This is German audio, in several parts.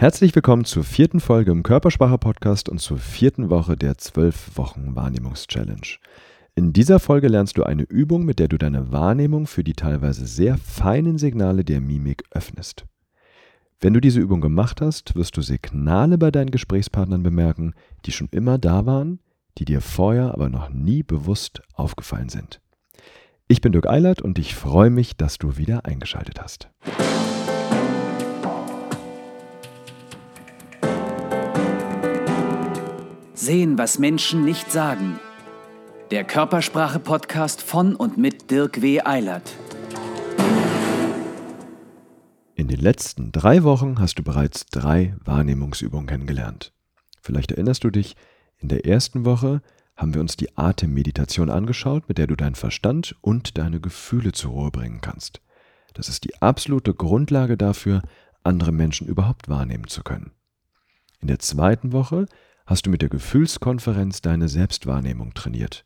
Herzlich willkommen zur vierten Folge im Körpersprache-Podcast und zur vierten Woche der 12 Wochen Wahrnehmungs-Challenge. In dieser Folge lernst du eine Übung, mit der du deine Wahrnehmung für die teilweise sehr feinen Signale der Mimik öffnest. Wenn du diese Übung gemacht hast, wirst du Signale bei deinen Gesprächspartnern bemerken, die schon immer da waren, die dir vorher aber noch nie bewusst aufgefallen sind. Ich bin Dirk Eilert und ich freue mich, dass du wieder eingeschaltet hast. Sehen, was Menschen nicht sagen. Der Körpersprache-Podcast von und mit Dirk W. Eilert. In den letzten drei Wochen hast du bereits drei Wahrnehmungsübungen kennengelernt. Vielleicht erinnerst du dich, in der ersten Woche haben wir uns die Atemmeditation angeschaut, mit der du deinen Verstand und deine Gefühle zur Ruhe bringen kannst. Das ist die absolute Grundlage dafür, andere Menschen überhaupt wahrnehmen zu können. In der zweiten Woche hast du mit der Gefühlskonferenz deine Selbstwahrnehmung trainiert.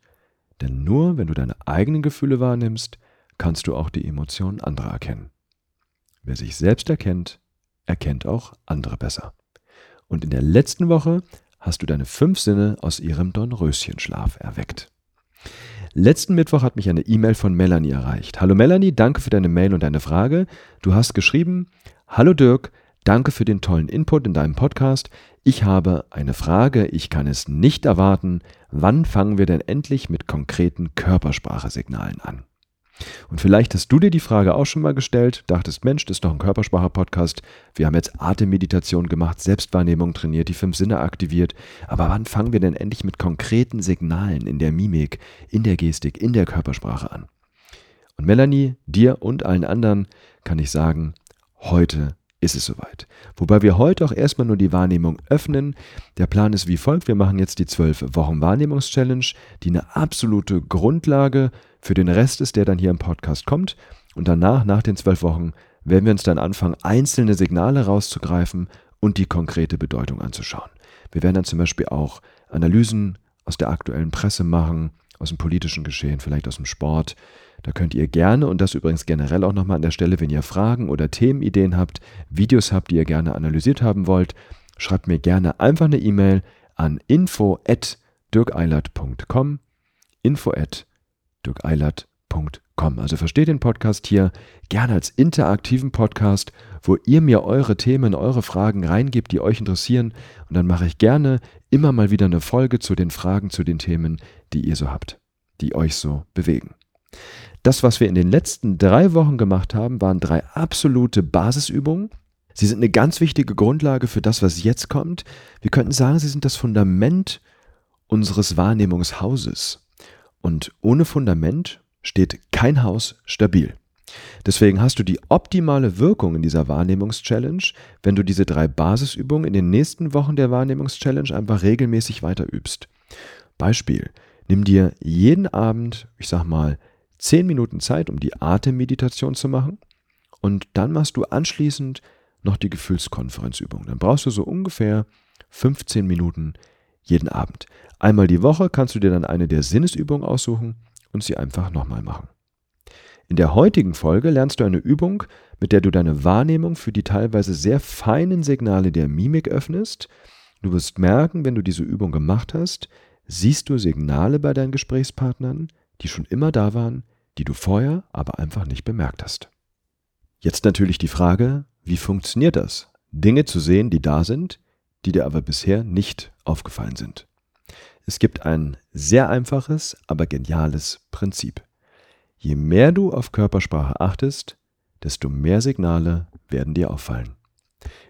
Denn nur wenn du deine eigenen Gefühle wahrnimmst, kannst du auch die Emotionen anderer erkennen. Wer sich selbst erkennt, erkennt auch andere besser. Und in der letzten Woche hast du deine fünf Sinne aus ihrem Dornröschenschlaf erweckt. Letzten Mittwoch hat mich eine E-Mail von Melanie erreicht. Hallo Melanie, danke für deine Mail und deine Frage. Du hast geschrieben, Hallo Dirk, danke für den tollen Input in deinem Podcast. Ich habe eine Frage, ich kann es nicht erwarten. Wann fangen wir denn endlich mit konkreten Körpersprachesignalen an? Und vielleicht hast du dir die Frage auch schon mal gestellt, dachtest, Mensch, das ist doch ein Körpersprache-Podcast. Wir haben jetzt Atemmeditation gemacht, Selbstwahrnehmung trainiert, die fünf Sinne aktiviert. Aber wann fangen wir denn endlich mit konkreten Signalen in der Mimik, in der Gestik, in der Körpersprache an? Und Melanie, dir und allen anderen kann ich sagen, heute ist es soweit. Wobei wir heute auch erstmal nur die Wahrnehmung öffnen. Der Plan ist wie folgt. Wir machen jetzt die 12 Wochen Wahrnehmungs-Challenge, die eine absolute Grundlage für den Rest ist, der dann hier im Podcast kommt. Und danach, nach den 12 Wochen, werden wir uns dann anfangen, einzelne Signale rauszugreifen und die konkrete Bedeutung anzuschauen. Wir werden dann zum Beispiel auch Analysen aus der aktuellen Presse machen, aus dem politischen Geschehen, vielleicht aus dem Sport, da könnt ihr gerne, und das übrigens generell auch nochmal an der Stelle, wenn ihr Fragen oder Themenideen habt, Videos habt, die ihr gerne analysiert haben wollt, schreibt mir gerne einfach eine E-Mail an info@dirkeilert.com info@dirkeilert.com. Also versteht den Podcast hier gerne als interaktiven Podcast, wo ihr mir eure Themen, eure Fragen reingebt, die euch interessieren und dann mache ich gerne immer mal wieder eine Folge zu den Fragen, zu den Themen, die ihr so habt, die euch so bewegen. Das, was wir in den letzten drei Wochen gemacht haben, waren drei absolute Basisübungen. Sie sind eine ganz wichtige Grundlage für das, was jetzt kommt. Wir könnten sagen, sie sind das Fundament unseres Wahrnehmungshauses. Und ohne Fundament steht kein Haus stabil. Deswegen hast du die optimale Wirkung in dieser Wahrnehmungs-Challenge, wenn du diese drei Basisübungen in den nächsten Wochen der Wahrnehmungs-Challenge einfach regelmäßig weiter übst. Beispiel: Nimm dir jeden Abend, ich sag mal, 10 Minuten Zeit, um die Atemmeditation zu machen. Und dann machst du anschließend noch die Gefühlskonferenzübung. Dann brauchst du so ungefähr 15 Minuten jeden Abend. Einmal die Woche kannst du dir dann eine der Sinnesübungen aussuchen und sie einfach nochmal machen. In der heutigen Folge lernst du eine Übung, mit der du deine Wahrnehmung für die teilweise sehr feinen Signale der Mimik öffnest. Du wirst merken, wenn du diese Übung gemacht hast, siehst du Signale bei deinen Gesprächspartnern, die schon immer da waren, die du vorher aber einfach nicht bemerkt hast. Jetzt natürlich die Frage, wie funktioniert das? Dinge zu sehen, die da sind, die dir aber bisher nicht aufgefallen sind. Es gibt ein sehr einfaches, aber geniales Prinzip. Je mehr du auf Körpersprache achtest, desto mehr Signale werden dir auffallen.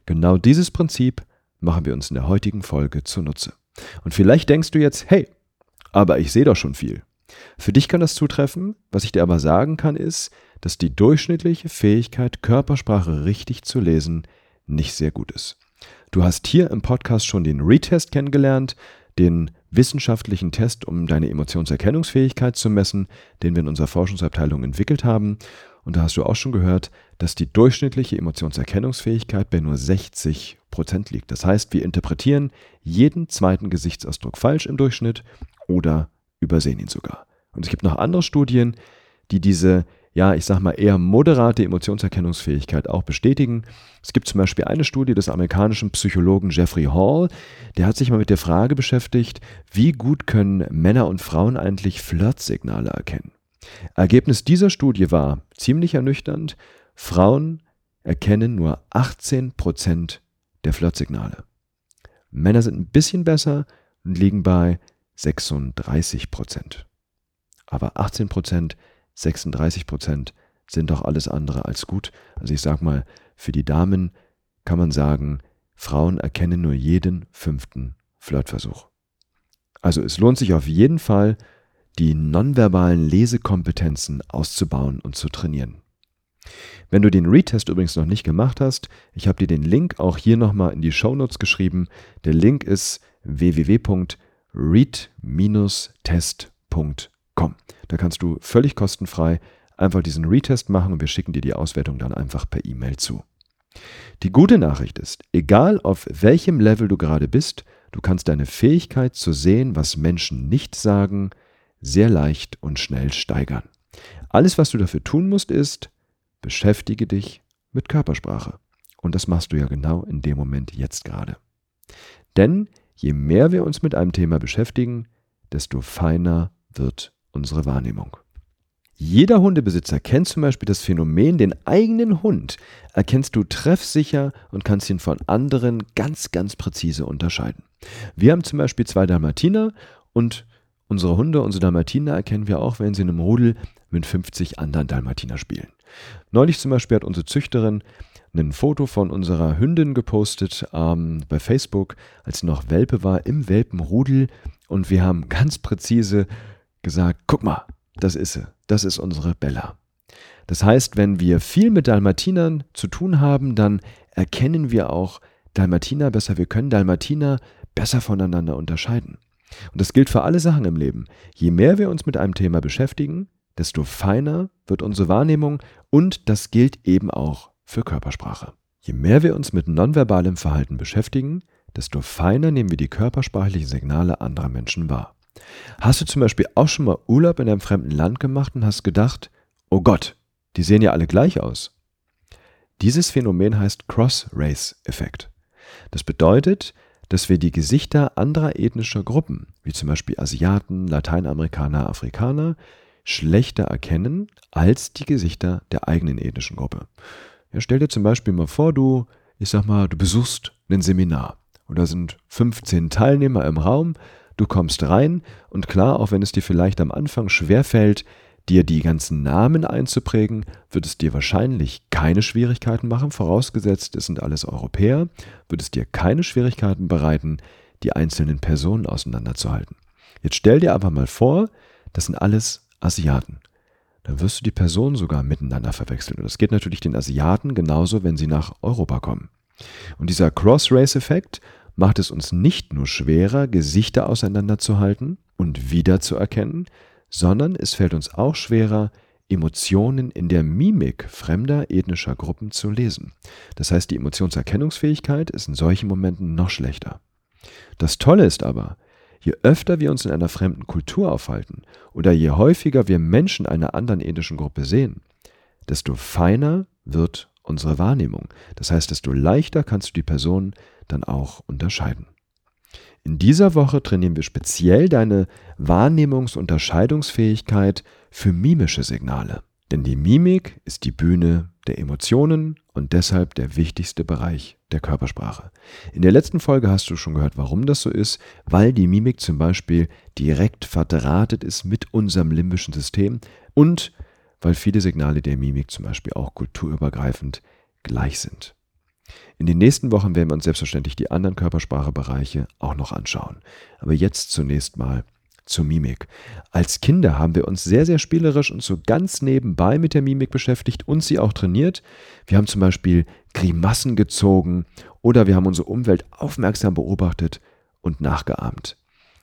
Genau dieses Prinzip machen wir uns in der heutigen Folge zunutze. Und vielleicht denkst du jetzt, hey, aber ich sehe doch schon viel. Für dich kann das zutreffen. Was ich dir aber sagen kann, ist, dass die durchschnittliche Fähigkeit, Körpersprache richtig zu lesen, nicht sehr gut ist. Du hast hier im Podcast schon den Retest kennengelernt, den wissenschaftlichen Test, um deine Emotionserkennungsfähigkeit zu messen, den wir in unserer Forschungsabteilung entwickelt haben. Und da hast du auch schon gehört, dass die durchschnittliche Emotionserkennungsfähigkeit bei nur 60 Prozent liegt. Das heißt, wir interpretieren jeden zweiten Gesichtsausdruck falsch im Durchschnitt oder übersehen ihn sogar. Und es gibt noch andere Studien, die diese ja, ich sag mal, eher moderate Emotionserkennungsfähigkeit auch bestätigen. Es gibt zum Beispiel eine Studie des amerikanischen Psychologen Jeffrey Hall, der hat sich mal mit der Frage beschäftigt, wie gut können Männer und Frauen eigentlich Flirtsignale erkennen. Ergebnis dieser Studie war ziemlich ernüchternd. Frauen erkennen nur 18% der Flirtsignale. Männer sind ein bisschen besser und liegen bei 36%. Aber 18%, 36% sind doch alles andere als gut. Also ich sag mal, für die Damen kann man sagen, Frauen erkennen nur jeden fünften Flirtversuch. Also es lohnt sich auf jeden Fall, die nonverbalen Lesekompetenzen auszubauen und zu trainieren. Wenn du den Retest übrigens noch nicht gemacht hast, ich habe dir den Link auch hier nochmal in die Shownotes geschrieben. Der Link ist www.read-test.com. Da kannst du völlig kostenfrei einfach diesen Retest machen und wir schicken dir die Auswertung dann einfach per E-Mail zu. Die gute Nachricht ist, egal auf welchem Level du gerade bist, du kannst deine Fähigkeit zu sehen, was Menschen nicht sagen, sehr leicht und schnell steigern. Alles, was du dafür tun musst, ist, beschäftige dich mit Körpersprache. Und das machst du ja genau in dem Moment jetzt gerade. Denn je mehr wir uns mit einem Thema beschäftigen, desto feiner wird unsere Wahrnehmung. Jeder Hundebesitzer kennt zum Beispiel das Phänomen, den eigenen Hund erkennst du treffsicher und kannst ihn von anderen ganz, ganz präzise unterscheiden. Wir haben zum Beispiel zwei Dalmatiner und Unsere Hunde, unsere Dalmatiner erkennen wir auch, wenn sie in einem Rudel mit 50 anderen Dalmatiner spielen. Neulich zum Beispiel hat unsere Züchterin ein Foto von unserer Hündin gepostet ähm, bei Facebook, als sie noch Welpe war, im Welpenrudel. Und wir haben ganz präzise gesagt, guck mal, das ist sie, das ist unsere Bella. Das heißt, wenn wir viel mit Dalmatinern zu tun haben, dann erkennen wir auch Dalmatiner besser, wir können Dalmatiner besser voneinander unterscheiden. Und das gilt für alle Sachen im Leben. Je mehr wir uns mit einem Thema beschäftigen, desto feiner wird unsere Wahrnehmung und das gilt eben auch für Körpersprache. Je mehr wir uns mit nonverbalem Verhalten beschäftigen, desto feiner nehmen wir die körpersprachlichen Signale anderer Menschen wahr. Hast du zum Beispiel auch schon mal Urlaub in einem fremden Land gemacht und hast gedacht, oh Gott, die sehen ja alle gleich aus? Dieses Phänomen heißt Cross-Race-Effekt. Das bedeutet, dass wir die Gesichter anderer ethnischer Gruppen, wie zum Beispiel Asiaten, Lateinamerikaner, Afrikaner, schlechter erkennen als die Gesichter der eigenen ethnischen Gruppe. Ja, stell dir zum Beispiel mal vor, du, ich sag mal, du besuchst ein Seminar und da sind 15 Teilnehmer im Raum, du kommst rein und klar, auch wenn es dir vielleicht am Anfang schwerfällt, dir die ganzen Namen einzuprägen, wird es dir wahrscheinlich keine Schwierigkeiten machen, vorausgesetzt, es sind alles Europäer, wird es dir keine Schwierigkeiten bereiten, die einzelnen Personen auseinanderzuhalten. Jetzt stell dir aber mal vor, das sind alles Asiaten. Dann wirst du die Personen sogar miteinander verwechseln. Und das geht natürlich den Asiaten genauso, wenn sie nach Europa kommen. Und dieser Cross-Race-Effekt macht es uns nicht nur schwerer, Gesichter auseinanderzuhalten und wiederzuerkennen, sondern es fällt uns auch schwerer, Emotionen in der Mimik fremder ethnischer Gruppen zu lesen. Das heißt, die Emotionserkennungsfähigkeit ist in solchen Momenten noch schlechter. Das Tolle ist aber, je öfter wir uns in einer fremden Kultur aufhalten oder je häufiger wir Menschen einer anderen ethnischen Gruppe sehen, desto feiner wird unsere Wahrnehmung. Das heißt, desto leichter kannst du die Person dann auch unterscheiden. In dieser Woche trainieren wir speziell deine Wahrnehmungsunterscheidungsfähigkeit für mimische Signale. Denn die Mimik ist die Bühne der Emotionen und deshalb der wichtigste Bereich der Körpersprache. In der letzten Folge hast du schon gehört, warum das so ist, weil die Mimik zum Beispiel direkt verdrahtet ist mit unserem limbischen System und weil viele Signale der Mimik zum Beispiel auch kulturübergreifend gleich sind. In den nächsten Wochen werden wir uns selbstverständlich die anderen Körpersprachebereiche auch noch anschauen. Aber jetzt zunächst mal zur Mimik. Als Kinder haben wir uns sehr, sehr spielerisch und so ganz nebenbei mit der Mimik beschäftigt und sie auch trainiert. Wir haben zum Beispiel Grimassen gezogen oder wir haben unsere Umwelt aufmerksam beobachtet und nachgeahmt.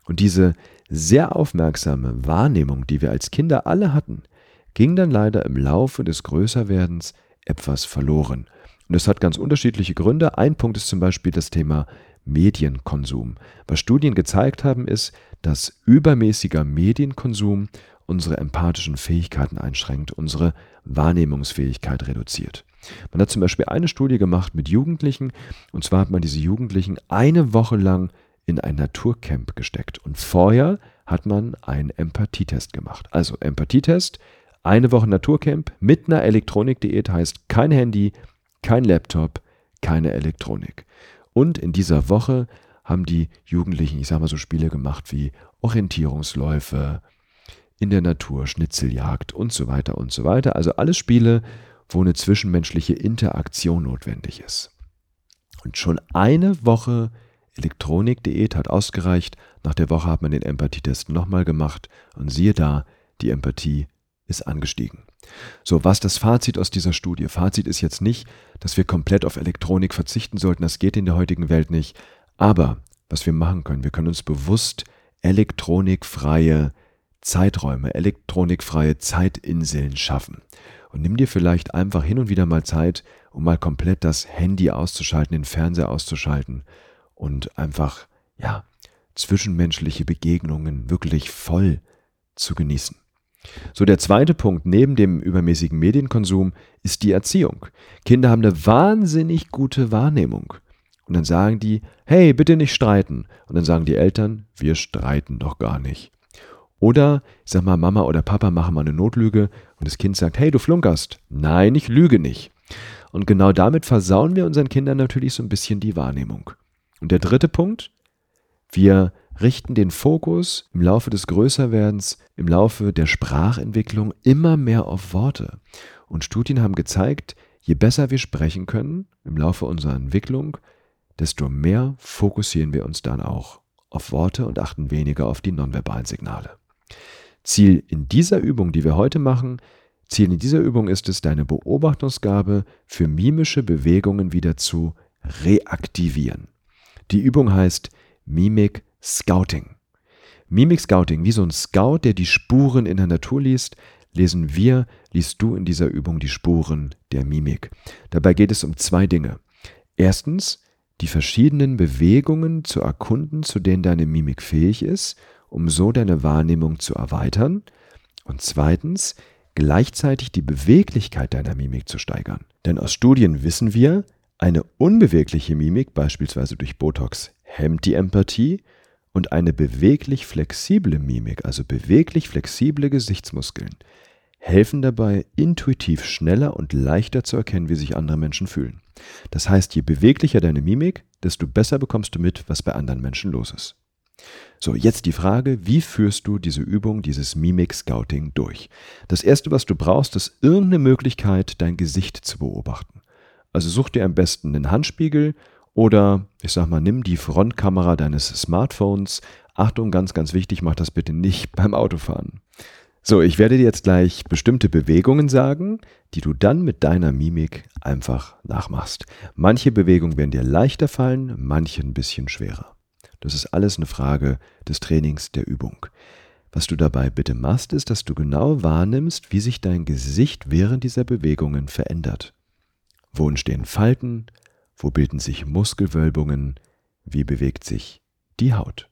Und diese sehr aufmerksame Wahrnehmung, die wir als Kinder alle hatten, ging dann leider im Laufe des Größerwerdens etwas verloren. Und das hat ganz unterschiedliche Gründe. Ein Punkt ist zum Beispiel das Thema Medienkonsum. Was Studien gezeigt haben, ist, dass übermäßiger Medienkonsum unsere empathischen Fähigkeiten einschränkt, unsere Wahrnehmungsfähigkeit reduziert. Man hat zum Beispiel eine Studie gemacht mit Jugendlichen, und zwar hat man diese Jugendlichen eine Woche lang in ein Naturcamp gesteckt. Und vorher hat man einen Empathietest gemacht. Also Empathietest, eine Woche Naturcamp mit einer Elektronikdiät heißt kein Handy, kein Laptop, keine Elektronik. Und in dieser Woche haben die Jugendlichen, ich sage mal so Spiele gemacht wie Orientierungsläufe, in der Natur, Schnitzeljagd und so weiter und so weiter. Also alles Spiele, wo eine zwischenmenschliche Interaktion notwendig ist. Und schon eine Woche Elektronikdiät hat ausgereicht. Nach der Woche hat man den Empathietest nochmal gemacht und siehe da, die Empathie ist angestiegen. So, was das Fazit aus dieser Studie? Fazit ist jetzt nicht, dass wir komplett auf Elektronik verzichten sollten, das geht in der heutigen Welt nicht. Aber was wir machen können, wir können uns bewusst elektronikfreie Zeiträume, elektronikfreie Zeitinseln schaffen. Und nimm dir vielleicht einfach hin und wieder mal Zeit, um mal komplett das Handy auszuschalten, den Fernseher auszuschalten und einfach, ja, zwischenmenschliche Begegnungen wirklich voll zu genießen. So, der zweite Punkt neben dem übermäßigen Medienkonsum ist die Erziehung. Kinder haben eine wahnsinnig gute Wahrnehmung. Und dann sagen die, hey, bitte nicht streiten. Und dann sagen die Eltern, wir streiten doch gar nicht. Oder, ich sag mal, Mama oder Papa machen mal eine Notlüge und das Kind sagt, hey, du flunkerst. Nein, ich lüge nicht. Und genau damit versauen wir unseren Kindern natürlich so ein bisschen die Wahrnehmung. Und der dritte Punkt, wir richten den Fokus im Laufe des Größerwerdens, im Laufe der Sprachentwicklung immer mehr auf Worte. Und Studien haben gezeigt, je besser wir sprechen können im Laufe unserer Entwicklung, desto mehr fokussieren wir uns dann auch auf Worte und achten weniger auf die nonverbalen Signale. Ziel in dieser Übung, die wir heute machen, Ziel in dieser Übung ist es, deine Beobachtungsgabe für mimische Bewegungen wieder zu reaktivieren. Die Übung heißt Mimik Scouting. Mimik Scouting, wie so ein Scout, der die Spuren in der Natur liest, lesen wir, liest du in dieser Übung die Spuren der Mimik. Dabei geht es um zwei Dinge. Erstens, die verschiedenen Bewegungen zu erkunden, zu denen deine Mimik fähig ist, um so deine Wahrnehmung zu erweitern. Und zweitens, gleichzeitig die Beweglichkeit deiner Mimik zu steigern. Denn aus Studien wissen wir, eine unbewegliche Mimik, beispielsweise durch Botox, hemmt die Empathie und eine beweglich flexible Mimik, also beweglich flexible Gesichtsmuskeln, helfen dabei, intuitiv schneller und leichter zu erkennen, wie sich andere Menschen fühlen. Das heißt, je beweglicher deine Mimik, desto besser bekommst du mit, was bei anderen Menschen los ist. So, jetzt die Frage, wie führst du diese Übung, dieses Mimik-Scouting durch? Das Erste, was du brauchst, ist irgendeine Möglichkeit, dein Gesicht zu beobachten. Also such dir am besten einen Handspiegel oder, ich sag mal, nimm die Frontkamera deines Smartphones. Achtung, ganz, ganz wichtig, mach das bitte nicht beim Autofahren. So, ich werde dir jetzt gleich bestimmte Bewegungen sagen, die du dann mit deiner Mimik einfach nachmachst. Manche Bewegungen werden dir leichter fallen, manche ein bisschen schwerer. Das ist alles eine Frage des Trainings, der Übung. Was du dabei bitte machst, ist, dass du genau wahrnimmst, wie sich dein Gesicht während dieser Bewegungen verändert. Wo entstehen Falten? Wo bilden sich Muskelwölbungen? Wie bewegt sich die Haut?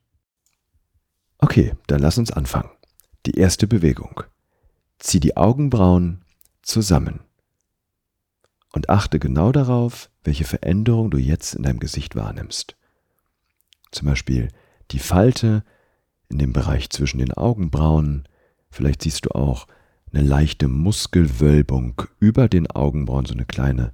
Okay, dann lass uns anfangen. Die erste Bewegung. Zieh die Augenbrauen zusammen. Und achte genau darauf, welche Veränderung du jetzt in deinem Gesicht wahrnimmst. Zum Beispiel die Falte in dem Bereich zwischen den Augenbrauen. Vielleicht siehst du auch eine leichte Muskelwölbung über den Augenbrauen, so eine kleine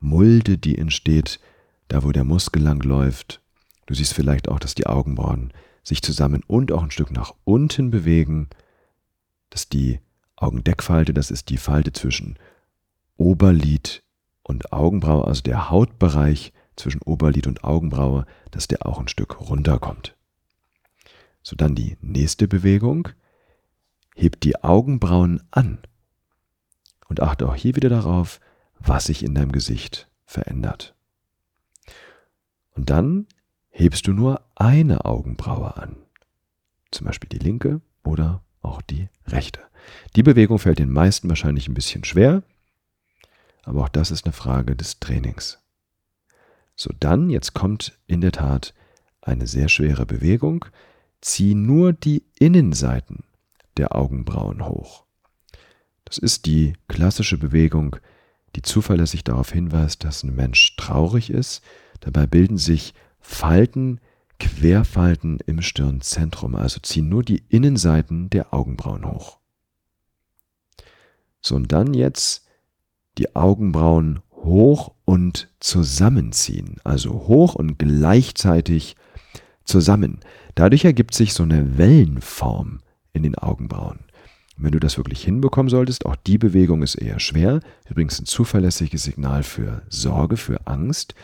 Mulde, die entsteht, da wo der Muskel lang läuft. Du siehst vielleicht auch, dass die Augenbrauen sich zusammen und auch ein Stück nach unten bewegen, dass die Augendeckfalte, das ist die Falte zwischen Oberlid und Augenbraue, also der Hautbereich zwischen Oberlid und Augenbraue, dass der auch ein Stück runterkommt. So dann die nächste Bewegung. Heb die Augenbrauen an und achte auch hier wieder darauf, was sich in deinem Gesicht verändert. Und dann hebst du nur eine Augenbraue an, zum Beispiel die linke oder auch die rechte. Die Bewegung fällt den meisten wahrscheinlich ein bisschen schwer, aber auch das ist eine Frage des Trainings. So dann, jetzt kommt in der Tat eine sehr schwere Bewegung, zieh nur die Innenseiten der Augenbrauen hoch. Das ist die klassische Bewegung, die zuverlässig darauf hinweist, dass ein Mensch traurig ist. Dabei bilden sich Falten, Querfalten im Stirnzentrum, also ziehen nur die Innenseiten der Augenbrauen hoch. So, und dann jetzt die Augenbrauen hoch und zusammenziehen, also hoch und gleichzeitig zusammen. Dadurch ergibt sich so eine Wellenform in den Augenbrauen. Wenn du das wirklich hinbekommen solltest, auch die Bewegung ist eher schwer, übrigens ein zuverlässiges Signal für Sorge, für Angst.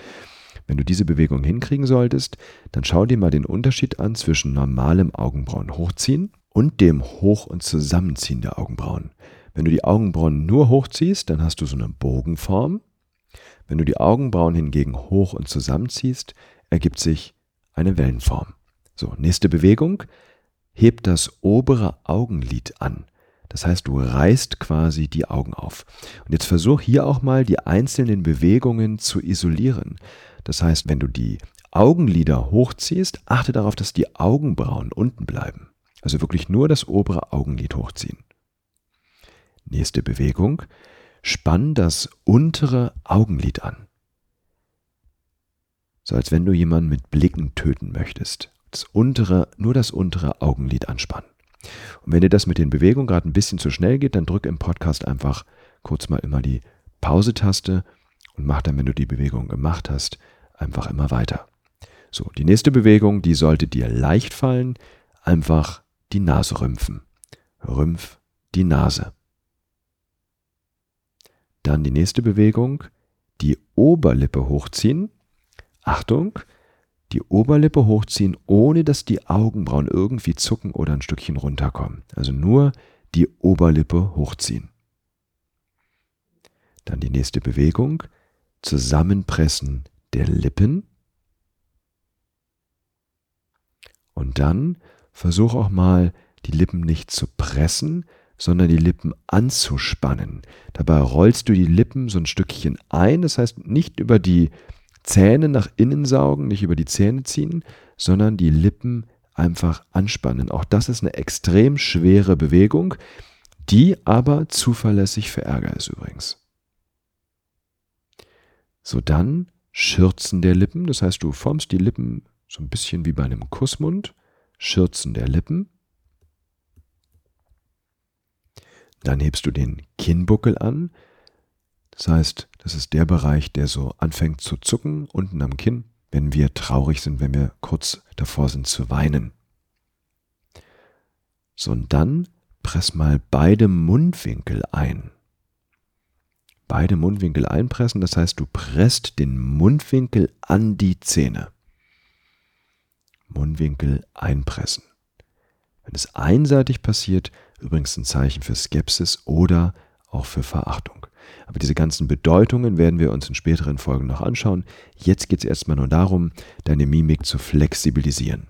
Wenn du diese Bewegung hinkriegen solltest, dann schau dir mal den Unterschied an zwischen normalem Augenbrauen hochziehen und dem Hoch- und Zusammenziehen der Augenbrauen. Wenn du die Augenbrauen nur hochziehst, dann hast du so eine Bogenform. Wenn du die Augenbrauen hingegen hoch und zusammenziehst, ergibt sich eine Wellenform. So, nächste Bewegung. Heb das obere Augenlid an. Das heißt, du reißt quasi die Augen auf. Und jetzt versuch hier auch mal die einzelnen Bewegungen zu isolieren. Das heißt, wenn du die Augenlider hochziehst, achte darauf, dass die Augenbrauen unten bleiben. Also wirklich nur das obere Augenlid hochziehen. Nächste Bewegung. Spann das untere Augenlid an. So als wenn du jemanden mit Blicken töten möchtest. Das untere, nur das untere Augenlid anspannen. Und wenn dir das mit den Bewegungen gerade ein bisschen zu schnell geht, dann drück im Podcast einfach kurz mal immer die Pause-Taste und mach dann, wenn du die Bewegung gemacht hast, einfach immer weiter. So, die nächste Bewegung, die sollte dir leicht fallen. Einfach die Nase rümpfen. Rümpf die Nase. Dann die nächste Bewegung, die Oberlippe hochziehen. Achtung, die Oberlippe hochziehen, ohne dass die Augenbrauen irgendwie zucken oder ein Stückchen runterkommen. Also nur die Oberlippe hochziehen. Dann die nächste Bewegung, Zusammenpressen der Lippen. Und dann versuch auch mal, die Lippen nicht zu pressen, sondern die Lippen anzuspannen. Dabei rollst du die Lippen so ein Stückchen ein, das heißt nicht über die Zähne nach innen saugen, nicht über die Zähne ziehen, sondern die Lippen einfach anspannen. Auch das ist eine extrem schwere Bewegung, die aber zuverlässig für Ärger ist übrigens. So dann Schürzen der Lippen, das heißt du formst die Lippen so ein bisschen wie bei einem Kussmund, Schürzen der Lippen. Dann hebst du den Kinnbuckel an. Das heißt, das ist der Bereich, der so anfängt zu zucken unten am Kinn, wenn wir traurig sind, wenn wir kurz davor sind zu weinen. So, und dann press mal beide Mundwinkel ein. Beide Mundwinkel einpressen, das heißt, du presst den Mundwinkel an die Zähne. Mundwinkel einpressen. Wenn es einseitig passiert, übrigens ein Zeichen für Skepsis oder auch für Verachtung. Aber diese ganzen Bedeutungen werden wir uns in späteren Folgen noch anschauen. Jetzt geht es erstmal nur darum, deine Mimik zu flexibilisieren.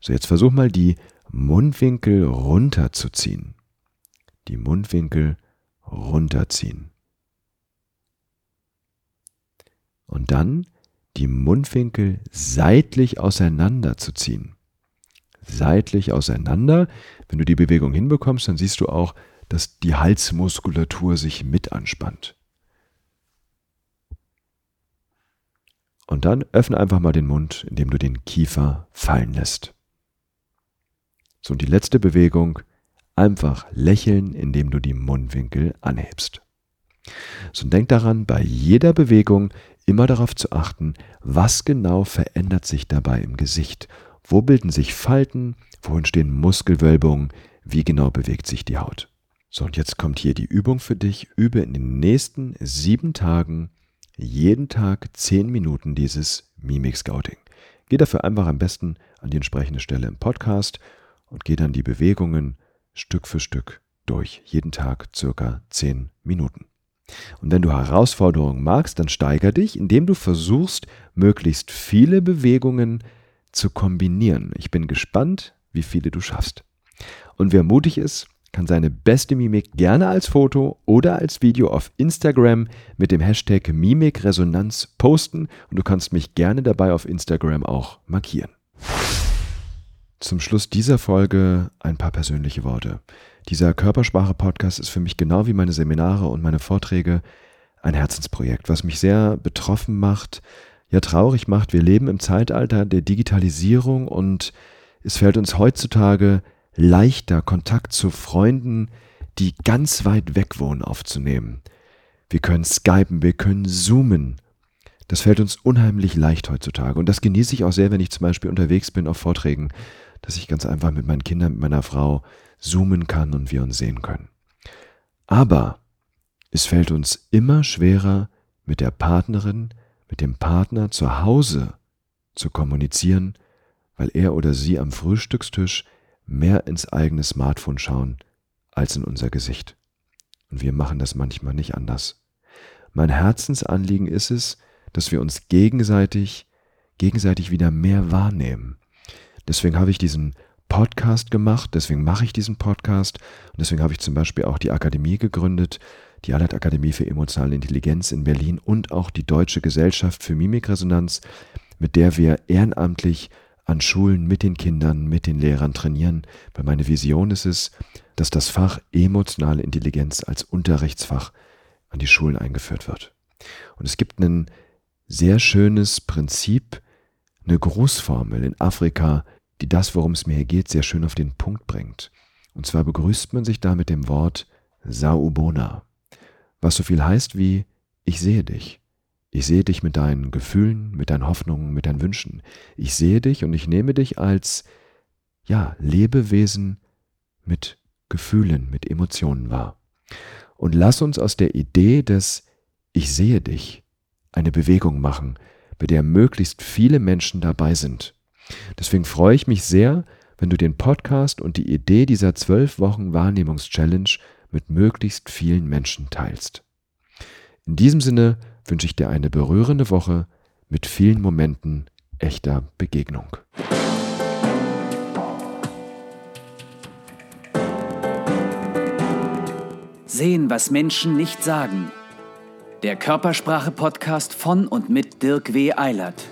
So, jetzt versuch mal die Mundwinkel runterzuziehen. Die Mundwinkel runterziehen. Und dann die Mundwinkel seitlich auseinanderzuziehen seitlich auseinander. Wenn du die Bewegung hinbekommst, dann siehst du auch, dass die Halsmuskulatur sich mit anspannt. Und dann öffne einfach mal den Mund, indem du den Kiefer fallen lässt. So, und die letzte Bewegung, einfach lächeln, indem du die Mundwinkel anhebst. So, und denk daran, bei jeder Bewegung immer darauf zu achten, was genau verändert sich dabei im Gesicht wo bilden sich Falten? Wo entstehen Muskelwölbungen? Wie genau bewegt sich die Haut? So, und jetzt kommt hier die Übung für dich. Übe in den nächsten sieben Tagen jeden Tag zehn Minuten dieses Mimik Scouting. Geh dafür einfach am besten an die entsprechende Stelle im Podcast und geh dann die Bewegungen Stück für Stück durch. Jeden Tag circa zehn Minuten. Und wenn du Herausforderungen magst, dann steiger dich, indem du versuchst, möglichst viele Bewegungen zu kombinieren. Ich bin gespannt, wie viele du schaffst. Und wer mutig ist, kann seine beste Mimik gerne als Foto oder als Video auf Instagram mit dem Hashtag Mimikresonanz posten und du kannst mich gerne dabei auf Instagram auch markieren. Zum Schluss dieser Folge ein paar persönliche Worte. Dieser Körpersprache-Podcast ist für mich genau wie meine Seminare und meine Vorträge ein Herzensprojekt, was mich sehr betroffen macht, ja traurig macht. Wir leben im Zeitalter der Digitalisierung und es fällt uns heutzutage leichter, Kontakt zu Freunden, die ganz weit weg wohnen, aufzunehmen. Wir können skypen, wir können zoomen. Das fällt uns unheimlich leicht heutzutage. Und das genieße ich auch sehr, wenn ich zum Beispiel unterwegs bin auf Vorträgen, dass ich ganz einfach mit meinen Kindern, mit meiner Frau zoomen kann und wir uns sehen können. Aber es fällt uns immer schwerer, mit der Partnerin, mit dem Partner zu Hause zu kommunizieren, weil er oder sie am Frühstückstisch mehr ins eigene Smartphone schauen als in unser Gesicht. Und wir machen das manchmal nicht anders. Mein Herzensanliegen ist es, dass wir uns gegenseitig, gegenseitig wieder mehr wahrnehmen. Deswegen habe ich diesen Podcast gemacht, deswegen mache ich diesen Podcast und deswegen habe ich zum Beispiel auch die Akademie gegründet, die Allert Akademie für emotionale Intelligenz in Berlin und auch die Deutsche Gesellschaft für Mimikresonanz, mit der wir ehrenamtlich an Schulen mit den Kindern, mit den Lehrern trainieren, weil meine Vision ist es, dass das Fach emotionale Intelligenz als Unterrichtsfach an die Schulen eingeführt wird. Und es gibt ein sehr schönes Prinzip, eine Grußformel in Afrika, die das, worum es mir hier geht, sehr schön auf den Punkt bringt. Und zwar begrüßt man sich da mit dem Wort Saubona, was so viel heißt wie ich sehe dich. Ich sehe dich mit deinen Gefühlen, mit deinen Hoffnungen, mit deinen Wünschen. Ich sehe dich und ich nehme dich als ja, Lebewesen mit Gefühlen, mit Emotionen wahr. Und lass uns aus der Idee des Ich sehe dich eine Bewegung machen, bei der möglichst viele Menschen dabei sind. Deswegen freue ich mich sehr, wenn du den Podcast und die Idee dieser zwölf Wochen Wahrnehmungs-Challenge mit möglichst vielen Menschen teilst. In diesem Sinne wünsche ich dir eine berührende Woche mit vielen Momenten echter Begegnung. Sehen, was Menschen nicht sagen. Der Körpersprache-Podcast von und mit Dirk W. Eilert.